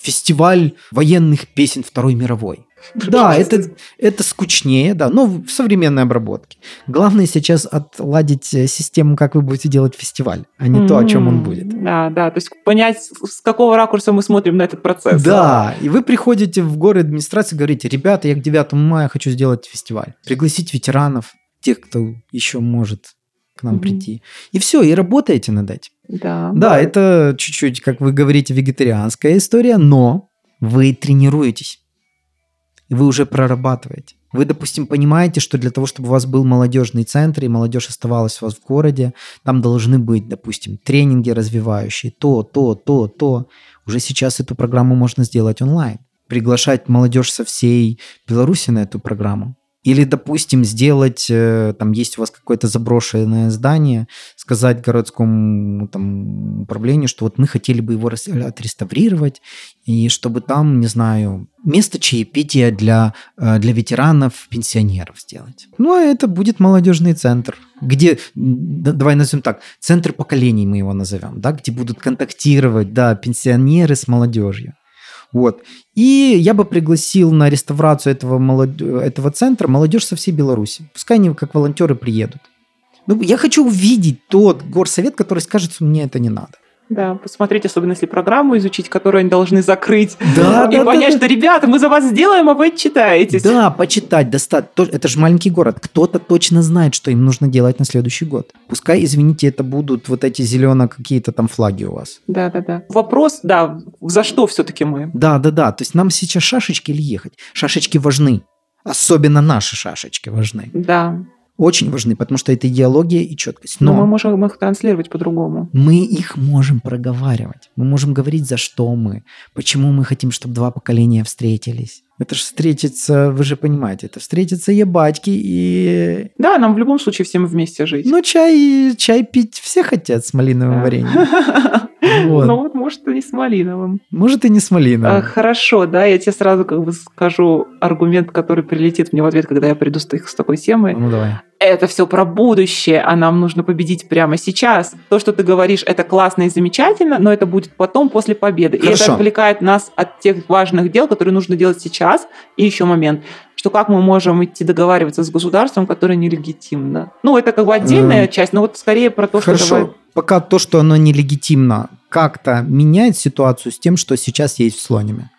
фестиваль военных песен Второй мировой. Да, это, это скучнее, да, но в современной обработке. Главное сейчас отладить э, систему, как вы будете делать фестиваль, а не mm-hmm. то, о чем он будет. Да, да, то есть понять, с какого ракурса мы смотрим на этот процесс. Да, и вы приходите в горы администрации говорите, ребята, я к 9 мая хочу сделать фестиваль. Пригласить ветеранов, тех, кто еще может к нам mm-hmm. прийти. И все, и работаете над этим. Да. Да, это чуть-чуть, как вы говорите, вегетарианская история, но вы тренируетесь вы уже прорабатываете. Вы, допустим, понимаете, что для того, чтобы у вас был молодежный центр, и молодежь оставалась у вас в городе, там должны быть, допустим, тренинги развивающие, то, то, то, то. Уже сейчас эту программу можно сделать онлайн. Приглашать молодежь со всей Беларуси на эту программу. Или, допустим, сделать, э, там есть у вас какое-то заброшенное здание, сказать городскому там, управлению, что вот мы хотели бы его отреставрировать, и чтобы там, не знаю, место чаепития для, э, для ветеранов, пенсионеров сделать. Ну, а это будет молодежный центр, где, давай назовем так, центр поколений мы его назовем, да, где будут контактировать, да, пенсионеры с молодежью. Вот. И я бы пригласил на реставрацию этого, молод... этого центра молодежь со всей Беларуси. Пускай они как волонтеры приедут. Ну, я хочу увидеть тот горсовет, который скажет, что мне это не надо. Да, посмотреть, особенно если программу изучить, которую они должны закрыть. Да, и да, понять, да, что, ребята, мы за вас сделаем, а вы читаетесь. Да, почитать, достать. Это же маленький город. Кто-то точно знает, что им нужно делать на следующий год. Пускай, извините, это будут вот эти зеленые какие-то там флаги у вас. Да, да, да. Вопрос, да, за что все-таки мы? Да, да, да. То есть нам сейчас шашечки или ехать? Шашечки важны. Особенно наши шашечки важны. Да очень важны, потому что это идеология и четкость. Но, Но мы можем их транслировать по-другому. Мы их можем проговаривать. Мы можем говорить, за что мы, почему мы хотим, чтобы два поколения встретились. Это же встретиться, вы же понимаете, это встретиться ебатьки и... Да, нам в любом случае всем вместе жить. Ну, чай, чай пить все хотят с малиновым вареньем. Вот. Ну вот, может, и не с малиновым. Может, и не с малиновым. А, хорошо, да, я тебе сразу как бы скажу аргумент, который прилетит мне в ответ, когда я приду с, с такой темой. Ну, давай. Это все про будущее, а нам нужно победить прямо сейчас. То, что ты говоришь, это классно и замечательно, но это будет потом, после победы. Хорошо. И это отвлекает нас от тех важных дел, которые нужно делать сейчас. И еще момент что как мы можем идти договариваться с государством, которое нелегитимно. Ну, это как бы отдельная mm. часть, но вот скорее про то, Хорошо. что... Давай... Пока то, что оно нелегитимно, как-то меняет ситуацию с тем, что сейчас есть в Слониме.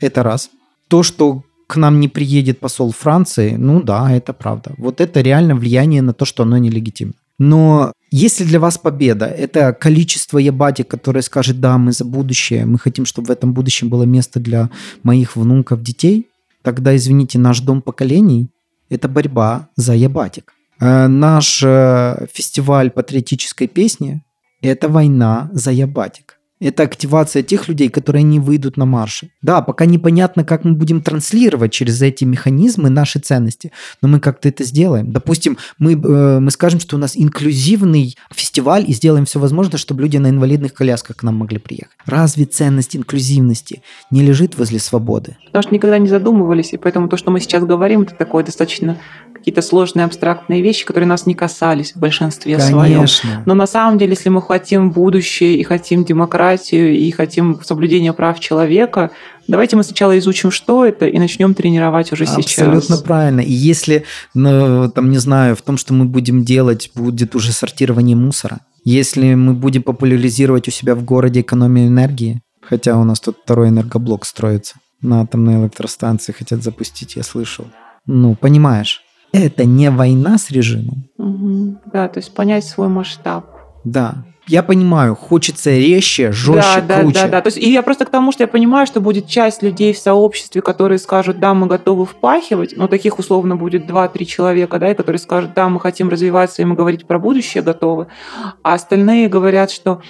Это раз. То, что к нам не приедет посол Франции, ну да, это правда. Вот это реально влияние на то, что оно нелегитимно. Но если для вас победа – это количество ябатик, которое скажет, да, мы за будущее, мы хотим, чтобы в этом будущем было место для моих внуков, детей, тогда, извините, наш дом поколений – это борьба за ябатик. Э, наш э, фестиваль патриотической песни – это война за ябатик. Это активация тех людей, которые не выйдут на марши. Да, пока непонятно, как мы будем транслировать через эти механизмы наши ценности, но мы как-то это сделаем. Допустим, мы, э, мы скажем, что у нас инклюзивный фестиваль и сделаем все возможное, чтобы люди на инвалидных колясках к нам могли приехать. Разве ценность инклюзивности не лежит возле свободы? Потому что никогда не задумывались, и поэтому то, что мы сейчас говорим, это такое достаточно какие-то сложные абстрактные вещи, которые нас не касались в большинстве Конечно. своем. Но на самом деле, если мы хотим будущее и хотим демократию и хотим соблюдения прав человека, давайте мы сначала изучим, что это, и начнем тренировать уже Абсолютно сейчас. Абсолютно правильно. И если, ну, там, не знаю, в том, что мы будем делать, будет уже сортирование мусора, если мы будем популяризировать у себя в городе экономию энергии, хотя у нас тут второй энергоблок строится, на атомной электростанции хотят запустить, я слышал. Ну, понимаешь, это не война с режимом. Угу. Да, то есть понять свой масштаб. Да. Я понимаю, хочется резче, жестче, да, круче. Да, да, да. То есть, и я просто к тому, что я понимаю, что будет часть людей в сообществе, которые скажут, да, мы готовы впахивать, но таких условно будет 2-3 человека, да, и которые скажут, да, мы хотим развиваться, и мы говорить про будущее готовы. А остальные говорят, что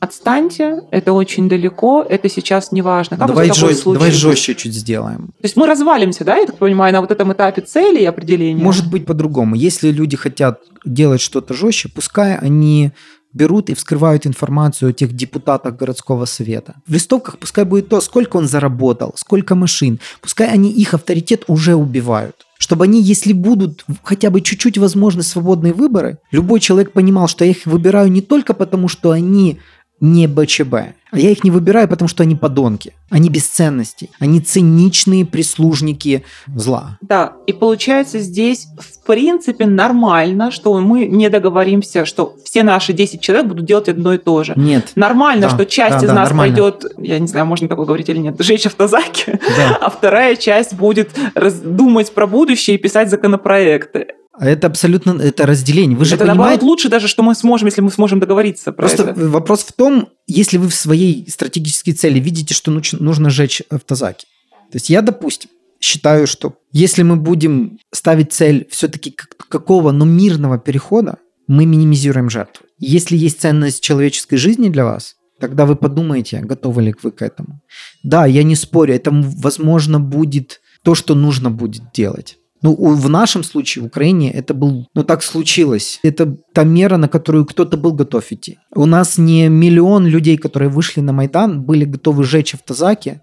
отстаньте, это очень далеко, это сейчас не важно. Как давай, жест, давай жестче чуть сделаем. То есть мы развалимся, да, я так понимаю, на вот этом этапе цели и определения? Может быть по-другому. Если люди хотят делать что-то жестче, пускай они берут и вскрывают информацию о тех депутатах городского совета. В листовках пускай будет то, сколько он заработал, сколько машин. Пускай они их авторитет уже убивают. Чтобы они, если будут хотя бы чуть-чуть возможны свободные выборы, любой человек понимал, что я их выбираю не только потому, что они не БЧБ. А я их не выбираю, потому что они подонки. Они бесценности. Они циничные прислужники зла. Да, и получается здесь в принципе нормально, что мы не договоримся, что все наши 10 человек будут делать одно и то же. Нет. Нормально, да, что часть да, из да, нас нормально. пойдет, я не знаю, можно такое говорить или нет, жечь автозаки, да. а вторая часть будет думать про будущее и писать законопроекты. А это абсолютно это разделение. Вы же это понимаете... наоборот лучше даже, что мы сможем, если мы сможем договориться. Про Просто это. вопрос в том, если вы в своей стратегической цели видите, что нужно сжечь автозаки. То есть я, допустим, считаю, что если мы будем ставить цель все-таки какого, но мирного перехода, мы минимизируем жертвы. Если есть ценность человеческой жизни для вас, тогда вы подумаете, готовы ли вы к этому. Да, я не спорю, это, возможно, будет то, что нужно будет делать. Ну, в нашем случае, в Украине, это был, ну, так случилось. Это та мера, на которую кто-то был готов идти. У нас не миллион людей, которые вышли на Майдан, были готовы сжечь автозаки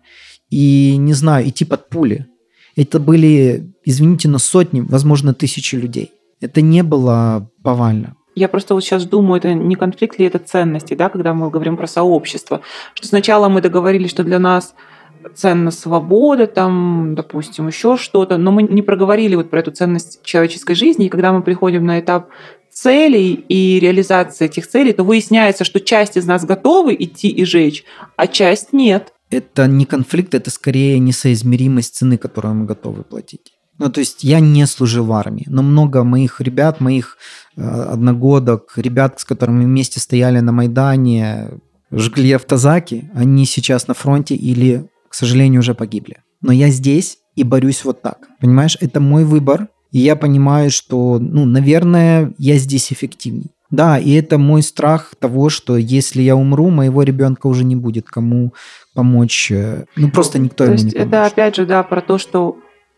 и, не знаю, идти под пули. Это были, извините, но сотни, возможно, тысячи людей. Это не было повально. Я просто вот сейчас думаю, это не конфликт ли это ценности, да, когда мы говорим про сообщество. Что сначала мы договорились, что для нас ценна свобода, там, допустим, еще что-то, но мы не проговорили вот про эту ценность человеческой жизни, и когда мы приходим на этап целей и реализации этих целей, то выясняется, что часть из нас готовы идти и жечь, а часть нет. Это не конфликт, это скорее несоизмеримость цены, которую мы готовы платить. Ну, то есть я не служил в армии, но много моих ребят, моих э, одногодок, ребят, с которыми вместе стояли на Майдане, жгли автозаки, они сейчас на фронте или к сожалению, уже погибли. Но я здесь и борюсь вот так. Понимаешь, это мой выбор, и я понимаю, что, ну, наверное, я здесь эффективней. Да, и это мой страх того, что если я умру, моего ребенка уже не будет кому помочь. Э, ну, просто никто то ему не поможет. Это опять же, да, про то, что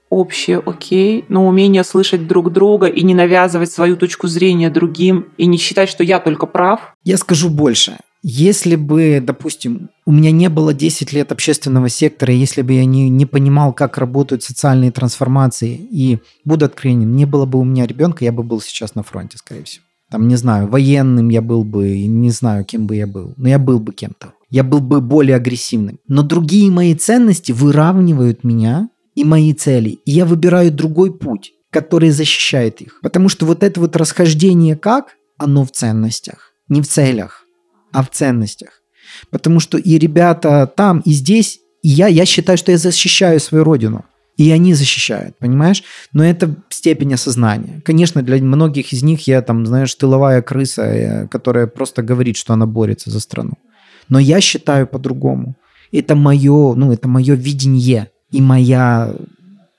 общее окей, но умение слышать друг друга и не навязывать свою точку зрения другим, и не считать, что я только прав. Я скажу больше. Если бы, допустим, у меня не было 10 лет общественного сектора, если бы я не, не понимал, как работают социальные трансформации, и буду откровенен, не было бы у меня ребенка, я бы был сейчас на фронте, скорее всего. Там, не знаю, военным я был бы, не знаю, кем бы я был, но я был бы кем-то. Я был бы более агрессивным. Но другие мои ценности выравнивают меня и мои цели. И я выбираю другой путь, который защищает их. Потому что вот это вот расхождение как, оно в ценностях, не в целях а в ценностях. Потому что и ребята там, и здесь, и я, я считаю, что я защищаю свою родину. И они защищают, понимаешь? Но это степень осознания. Конечно, для многих из них я там, знаешь, тыловая крыса, э, которая просто говорит, что она борется за страну. Но я считаю по-другому. Это мое, ну, это мое видение и моя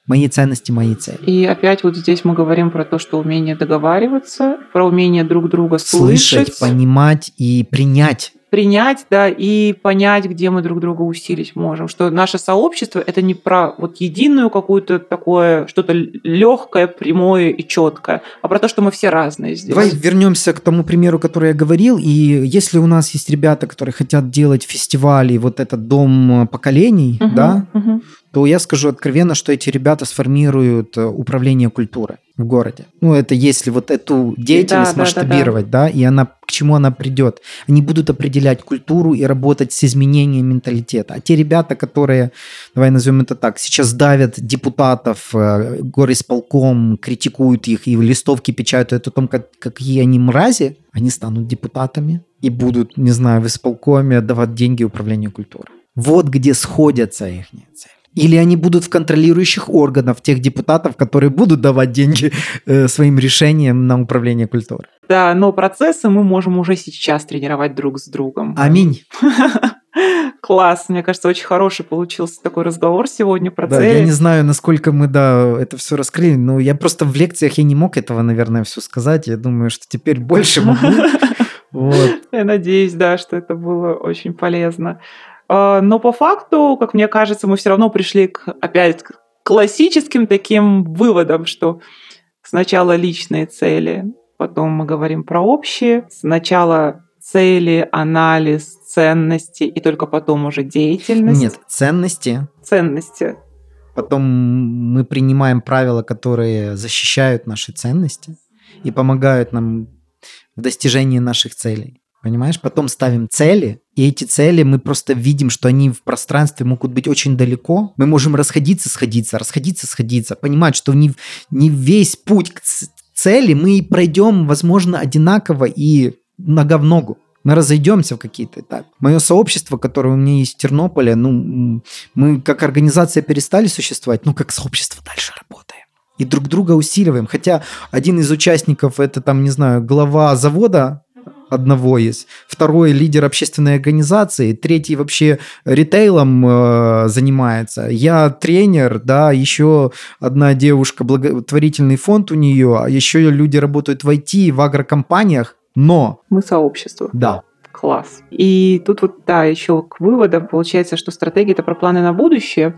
мои ценности, мои цели. И опять вот здесь мы говорим про то, что умение договариваться, про умение друг друга слышать, слышать понимать и принять принять, да, и понять, где мы друг друга усилить можем. Что наше сообщество это не про вот единую какую-то такое, что-то легкое, прямое и четкое, а про то, что мы все разные здесь. Давай вернемся к тому примеру, который я говорил. И если у нас есть ребята, которые хотят делать фестивали, вот этот дом поколений, угу, да, угу. То я скажу откровенно, что эти ребята сформируют э, управление культурой в городе. Ну, это если вот эту деятельность да, масштабировать, да, да, да. да, и она к чему она придет. Они будут определять культуру и работать с изменением менталитета. А те ребята, которые, давай назовем это так, сейчас давят депутатов, э, горисполком, критикуют их и листовки печатают о том, как, какие они мрази, они станут депутатами и будут, не знаю, в исполкоме давать деньги управлению культурой. Вот где сходятся их цели. Или они будут в контролирующих органах тех депутатов, которые будут давать деньги э, своим решениям на управление культурой. Да, но процессы мы можем уже сейчас тренировать друг с другом. Аминь. Класс, мне кажется, очень хороший получился такой разговор сегодня про да, цели. Я не знаю, насколько мы, да, это все раскрыли, но я просто в лекциях я не мог этого, наверное, все сказать. Я думаю, что теперь больше могу. Вот. Я надеюсь, да, что это было очень полезно. А, но по факту, как мне кажется, мы все равно пришли к, опять к классическим таким выводам, что сначала личные цели, потом мы говорим про общие, сначала цели, анализ, ценности и только потом уже деятельность. Нет, ценности. Ценности. Потом мы принимаем правила, которые защищают наши ценности и помогают нам в достижении наших целей. Понимаешь? Потом ставим цели, и эти цели мы просто видим, что они в пространстве могут быть очень далеко. Мы можем расходиться, сходиться, расходиться, сходиться. Понимать, что не, не весь путь к цели мы пройдем, возможно, одинаково и нога в ногу. Мы разойдемся в какие-то этапы. Мое сообщество, которое у меня есть в Тернополе, ну, мы как организация перестали существовать, ну, как сообщество дальше работаем. И друг друга усиливаем. Хотя один из участников, это там, не знаю, глава завода одного из, второй лидер общественной организации, третий вообще ритейлом э, занимается, я тренер, да, еще одна девушка, благотворительный фонд у нее, а еще люди работают в IT, в агрокомпаниях, но... Мы сообщество. Да. Класс. И тут вот, да, еще к выводам получается, что стратегия – это про планы на будущее,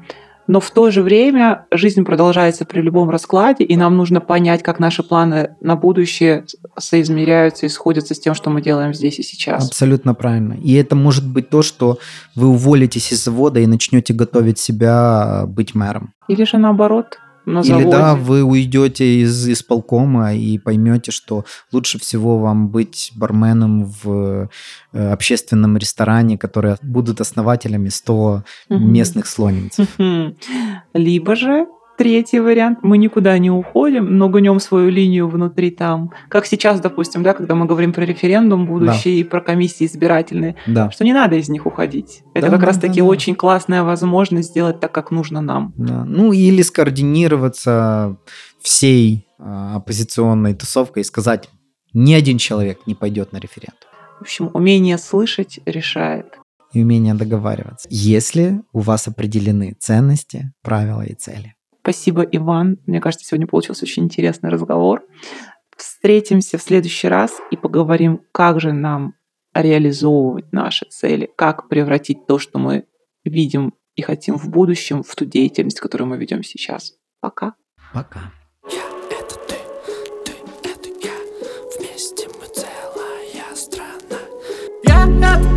но в то же время жизнь продолжается при любом раскладе, и нам нужно понять, как наши планы на будущее соизмеряются и сходятся с тем, что мы делаем здесь и сейчас. Абсолютно правильно. И это может быть то, что вы уволитесь из завода и начнете готовить себя быть мэром. Или же наоборот, на заводе. Или да, вы уйдете из исполкома и поймете, что лучше всего вам быть барменом в э, общественном ресторане, которые будут основателями 100 местных слонниц. Либо же Третий вариант, мы никуда не уходим, но гнем свою линию внутри там. Как сейчас, допустим, да, когда мы говорим про референдум будущий да. и про комиссии избирательные, да. что не надо из них уходить. Это да, как да, раз-таки да, очень классная возможность сделать так, как нужно нам. Да. Ну или скоординироваться всей а, оппозиционной тусовкой и сказать, ни один человек не пойдет на референдум. В общем, умение слышать решает. И умение договариваться. Если у вас определены ценности, правила и цели. Спасибо, Иван. Мне кажется, сегодня получился очень интересный разговор. Встретимся в следующий раз и поговорим, как же нам реализовывать наши цели, как превратить то, что мы видим и хотим в будущем, в ту деятельность, которую мы ведем сейчас. Пока. Пока. Я это ты, ты это я, вместе мы целая страна. Я это